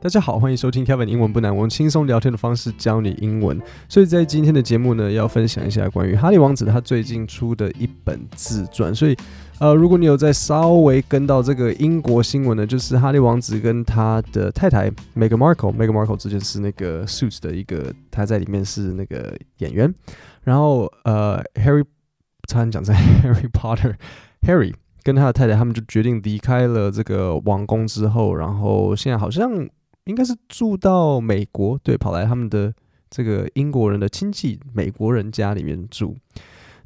大家好，欢迎收听 Kevin 英文不难，我用轻松聊天的方式教你英文。所以在今天的节目呢，要分享一下关于哈利王子他最近出的一本自传。所以，呃，如果你有在稍微跟到这个英国新闻呢，就是哈利王子跟他的太太 Meghan Markle，Meghan Markle 之前是那个 Suits 的一个，他在里面是那个演员。然后，呃，Harry，差点讲在 Harry Potter，Harry。跟他的太太，他们就决定离开了这个王宫之后，然后现在好像应该是住到美国，对，跑来他们的这个英国人的亲戚美国人家里面住。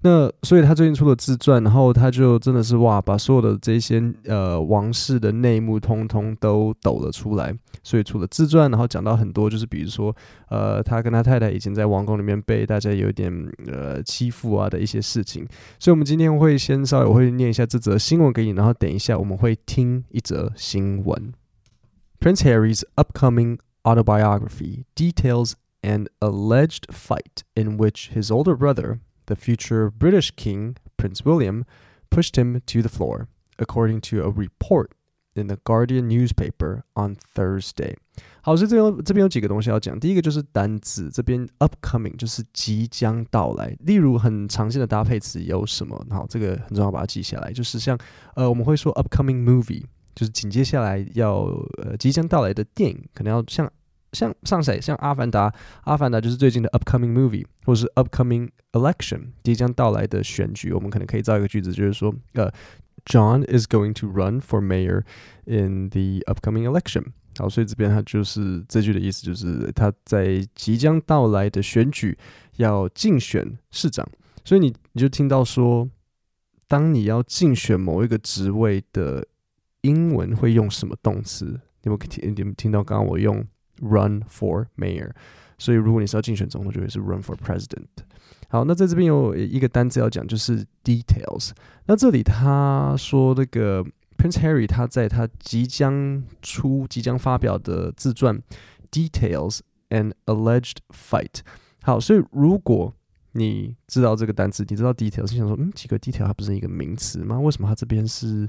那所以他最近出了自传，然后他就真的是哇，把所有的这些呃王室的内幕通通都抖了出来。所以出了自传，然后讲到很多，就是比如说呃，他跟他太太以前在王宫里面被大家有点呃欺负啊的一些事情。所以我们今天会先稍微我会念一下这则新闻给你，然后等一下我们会听一则新闻。Prince Harry's upcoming autobiography details an alleged fight in which his older brother The future British King Prince William pushed him to the floor, according to a report in the Guardian newspaper on Thursday。好，所以这边这边有几个东西要讲。第一个就是单字，这边 upcoming 就是即将到来。例如很常见的搭配词有什么？好，这个很重要，把它记下来。就是像呃，我们会说 upcoming movie， 就是紧接下来要呃即将到来的电影，可能要像。像像谁？像阿凡达，阿凡达就是最近的 upcoming movie，或者是 upcoming election，即将到来的选举。我们可能可以造一个句子，就是说，呃，John is going to run for mayor in the upcoming election。好，所以这边它就是这句的意思，就是他在即将到来的选举要竞选市长。所以你你就听到说，当你要竞选某一个职位的英文会用什么动词？你们听，你们听到刚刚我用。Run for mayor，所以如果你是要竞选总统，就会是 run for president。好，那在这边有一个单词要讲，就是 details。那这里他说那个 Prince Harry 他在他即将出、即将发表的自传 details an alleged fight。好，所以如果你知道这个单词，你知道 details，你想说，嗯，几个 detail 它不是一个名词吗？为什么它这边是？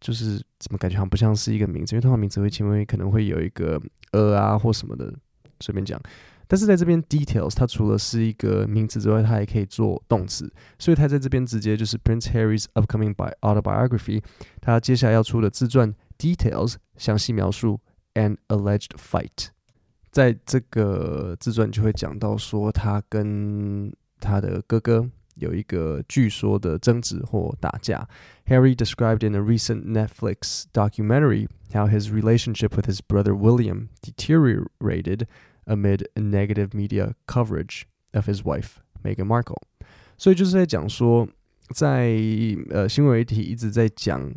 就是怎么感觉好像不像是一个名词，因为通常名词会前面可能会有一个呃啊或什么的，随便讲。但是在这边 details，它除了是一个名词之外，它还可以做动词，所以它在这边直接就是 Prince Harry's upcoming bi autobiography，他接下来要出的自传 details 详细描述 an alleged fight，在这个自传就会讲到说他跟他的哥哥。有一个据说的争执或打架。Harry described in a recent Netflix documentary how his relationship with his brother William deteriorated amid negative media coverage of his wife Meghan Markle。所以就是在讲说，在呃新闻媒体一直在讲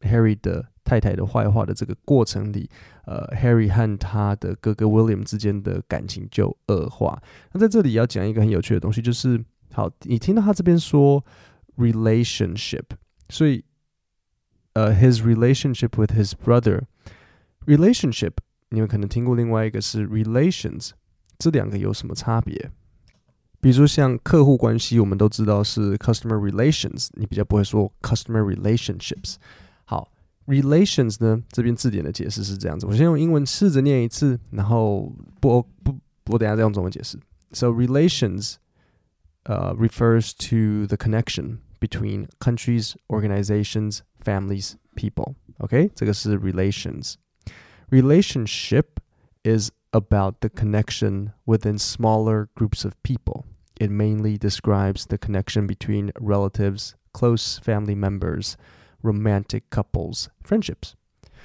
Harry 的太太的坏话的这个过程里，呃，Harry 和他的哥哥 William 之间的感情就恶化。那在这里要讲一个很有趣的东西，就是。 好，你听到他这边说 relationship，所以呃、uh,，his relationship with his brother，relationship，你们可能听过另外一个是 relations，这两个有什么差别？比如说像客户关系，我们都知道是 customer relations，你比较不会说 customer relationships。好，relations 呢，这边字典的解释是这样子，我先用英文试着念一次，然后不不，我等下再用中文解释。So relations。 Uh, refers to the connection between countries, organizations, families, people. OK，这个是 relations. Relationship is about the connection within smaller groups of people. It mainly describes the connection between relatives, close family members, romantic couples, friendships.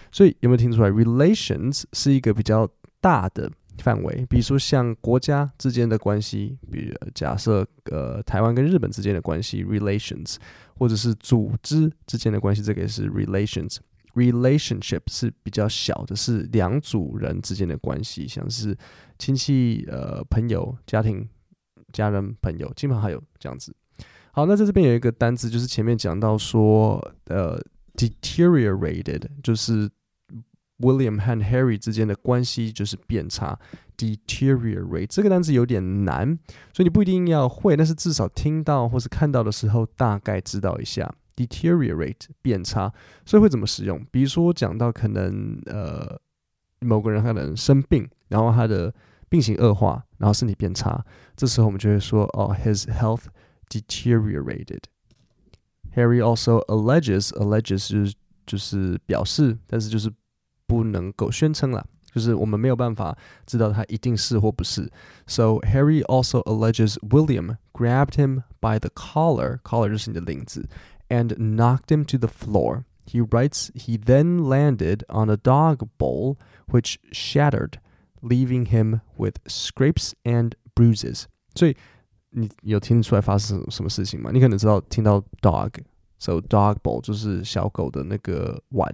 所以有没有听出来？Relations 是一个比较大的。 范围，比如说像国家之间的关系，比如假设呃台湾跟日本之间的关系 relations，或者是组织之间的关系，这个也是 relations。relationship 是比较小的，是两组人之间的关系，像是亲戚、呃朋友、家庭、家人、朋友，基本上还有这样子。好，那在这边有一个单词，就是前面讲到说呃 deteriorated，就是。William 和 Harry 之间的关系就是变差，deteriorate 这个单词有点难，所以你不一定要会，但是至少听到或是看到的时候，大概知道一下 deteriorate 变差，所以会怎么使用？比如说我讲到可能呃某个人可能生病，然后他的病情恶化，然后身体变差，这时候我们就会说哦，his health deteriorated。Harry also alleges alleges 就是就是表示，但是就是不能够宣称了，就是我们没有办法知道他一定是或不是。So Harry also alleges William grabbed him by the collar, collar 就是你的领子，and knocked him to the floor. He writes he then landed on a dog bowl which shattered, leaving him with scrapes and bruises. 所以你有听出来发生什么事情吗？你可能知道听到 dog，so dog bowl 就是小狗的那个碗。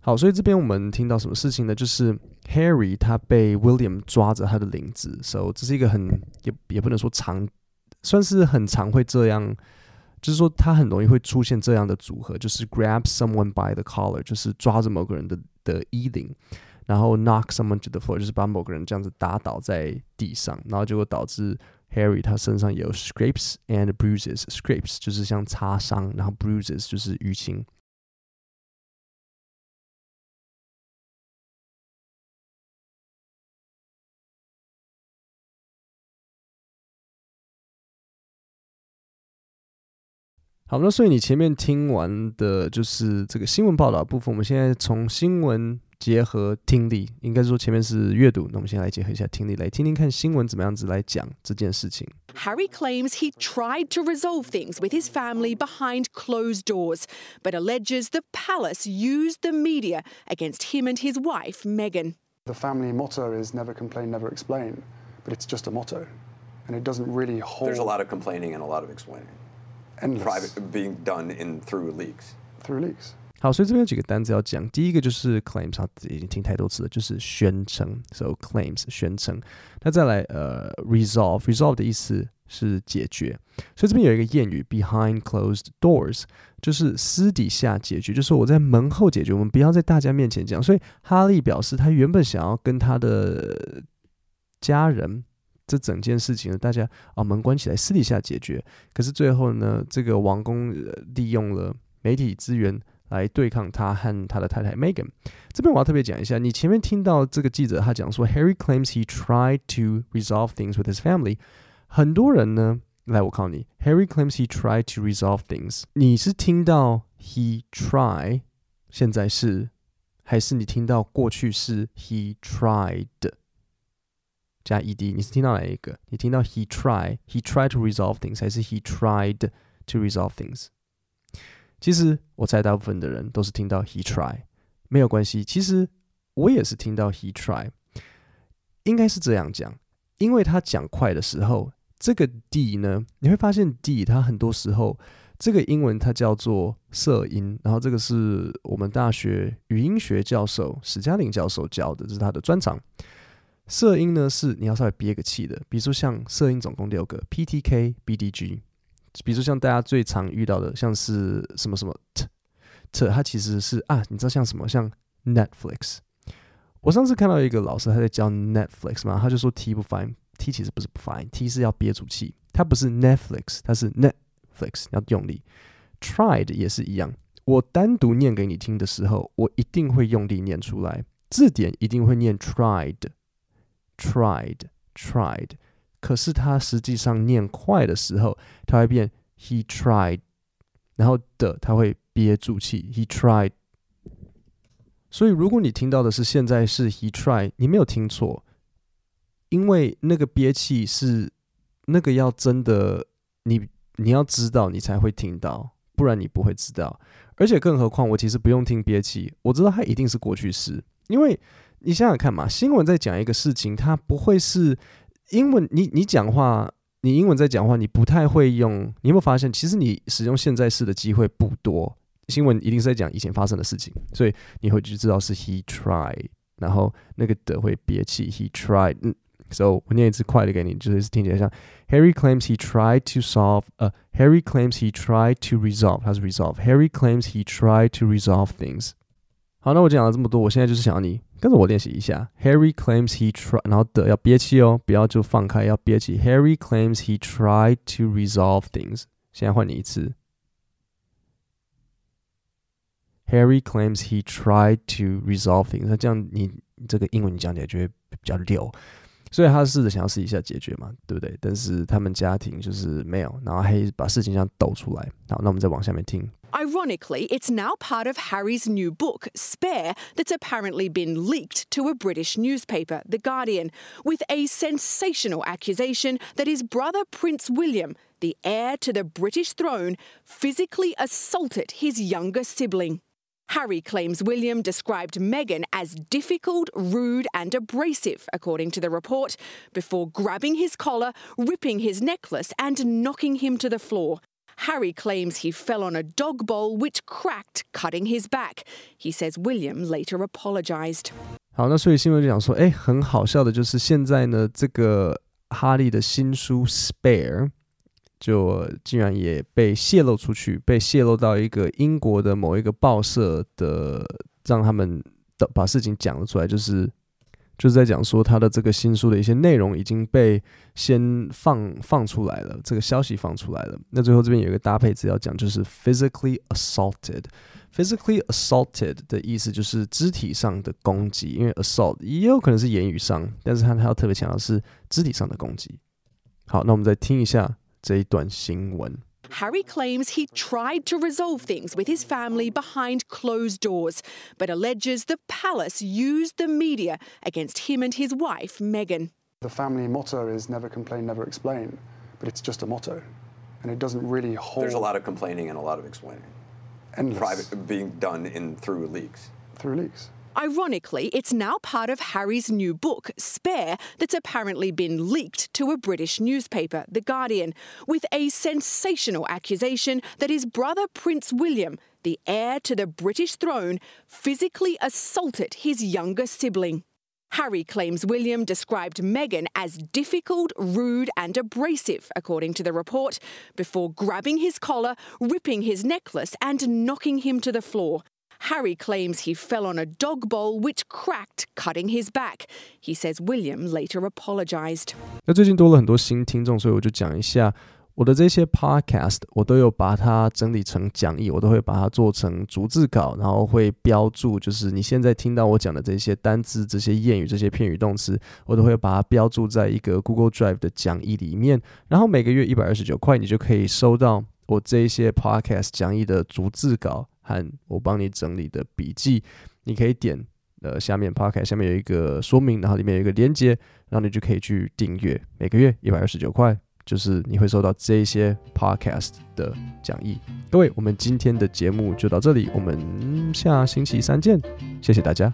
好，所以这边我们听到什么事情呢？就是 Harry 他被 William 抓着他的领子，so 这是一个很也也不能说常，算是很常会这样，就是说他很容易会出现这样的组合，就是 grab someone by the collar，就是抓着某个人的的衣领，然后 knock someone to the floor，就是把某个人这样子打倒在地上，然后结果导致。Harry 他身上有 scrapes and bruises，scrapes 就是像擦伤，然后 bruises 就是淤青。好，那所以你前面听完的就是这个新闻报道部分，我们现在从新闻。结合听力，应该说前面是阅读，那我们先来结合一下听力，来听听看新闻怎么样子来讲这件事情。Harry claims he tried to resolve things with his family behind closed doors, but alleges the palace used the media against him and his wife, Meghan. The family motto is never complain, never explain, but it's just a motto, and it doesn't really hold. There's a lot of complaining and a lot of explaining. Endless. Private being done in through leaks. Through leaks. 好，所以这边有几个单词要讲。第一个就是 claims，他已经听太多次了，就是宣称。So claims 宣称。那再来呃，resolve，resolve 的意思是解决。所以这边有一个谚语，behind closed doors，就是私底下解决，就是我在门后解决，我们不要在大家面前讲。所以哈利表示，他原本想要跟他的家人这整件事情呢，大家啊门关起来，私底下解决。可是最后呢，这个王公利用了媒体资源。来对抗他和他的太太 Megan。这边我要特别讲一下，你前面听到这个记者他讲说，Harry claims he tried to resolve things with his family。很多人呢，来我考你，Harry claims he tried to resolve things。你是听到 he try 现在是，还是你听到过去式 he tried 加 ed？你是听到哪一个？你听到 he try he tried to resolve things，还是 he tried to resolve things？其实我猜大部分的人都是听到 he try，没有关系。其实我也是听到 he try，应该是这样讲，因为他讲快的时候，这个 d 呢，你会发现 d 它很多时候这个英文它叫做色音，然后这个是我们大学语音学教授史嘉玲教授教的，这是他的专长。色音呢是你要稍微憋个气的，比如说像色音总共六个，p t k b d g。比如说像大家最常遇到的，像是什么什么 t t，它其实是啊，你知道像什么像 Netflix。我上次看到一个老师他在教 Netflix 嘛，他就说 t 不发音，t 其实不是不发音，t 是要憋住气，它不是 Netflix，它是 Netflix，要用力。Tried 也是一样，我单独念给你听的时候，我一定会用力念出来，字典一定会念 tried，tried，tried。Tried, tried. 可是他实际上念快的时候，他会变 he tried，然后的他会憋住气 he tried。所以如果你听到的是现在是 he tried，你没有听错，因为那个憋气是那个要真的你你要知道你才会听到，不然你不会知道。而且更何况我其实不用听憋气，我知道它一定是过去式，因为你想想看嘛，新闻在讲一个事情，它不会是。英文，你你讲话，你英文在讲话，你不太会用。你有没有发现，其实你使用现在式的机会不多。新闻一定是在讲以前发生的事情，所以你会就知道是 he tried，然后那个的会憋气，he tried。嗯，so 我念一次快的给你，就是听起来像 Harry claims he tried to solve，呃，Harry claims he tried to resolve，他是 resolve。Harry claims he tried to resolve things。好，那我讲了这么多，我现在就是想要你跟着我练习一下。Harry claims he tried，然后的要憋气哦，不要就放开，要憋气。Harry claims he tried to resolve things。现在换你一次。Harry claims he tried to resolve things。那这样你这个英文你讲起来就会比较溜。所以他试着想要试一下解决嘛，对不对？但是他们家庭就是没有，然后还把事情这样抖出来。好，那我们再往下面听。Ironically, it's now part of Harry's new book, Spare, that's apparently been leaked to a British newspaper, The Guardian, with a sensational accusation that his brother Prince William, the heir to the British throne, physically assaulted his younger sibling. Harry claims William described Meghan as difficult, rude, and abrasive, according to the report, before grabbing his collar, ripping his necklace, and knocking him to the floor. Harry claims he fell on a dog bowl which cracked, cutting his back. He says William later apologized. 好，那所以新闻就讲说，哎，很好笑的就是现在呢，这个哈利的新书《Spare》。就竟然也被泄露出去，被泄露到一个英国的某一个报社的，让他们的把事情讲了出来，就是就是在讲说他的这个新书的一些内容已经被先放放出来了，这个消息放出来了。那最后这边有一个搭配词要讲，就是 physically assaulted。physically assaulted 的意思就是肢体上的攻击，因为 assault 也有可能是言语上，但是他他要特别强调是肢体上的攻击。好，那我们再听一下。这一段新闻。Harry claims he tried to resolve things with his family behind closed doors, but alleges the palace used the media against him and his wife, Meghan. The family motto is never complain, never explain, but it's just a motto. And it doesn't really hold. There's a lot of complaining and a lot of explaining. Endless. Private being done in through leaks. Through leaks. Ironically, it's now part of Harry's new book, Spare, that's apparently been leaked to a British newspaper, The Guardian, with a sensational accusation that his brother Prince William, the heir to the British throne, physically assaulted his younger sibling. Harry claims William described Meghan as difficult, rude, and abrasive, according to the report, before grabbing his collar, ripping his necklace, and knocking him to the floor. Harry claims he fell on a dog bowl which cracked, cutting his back. He says William later apologized. 那最近多了很多新听众，所以我就讲一下我的这些 podcast，我都有把它整理成讲义，我都会把它做成逐字稿，然后会标注，就是你现在听到我讲的这些单字、这些谚语、这些片语动词，我都会把它标注在一个 Google Drive 的讲义里面。然后每个月一百二十九块，你就可以收到我这些 podcast 讲义的逐字稿。和我帮你整理的笔记，你可以点呃下面 Podcast 下面有一个说明，然后里面有一个链接，然后你就可以去订阅，每个月一百二十九块，就是你会收到这些 Podcast 的讲义。各位，我们今天的节目就到这里，我们下星期三见，谢谢大家。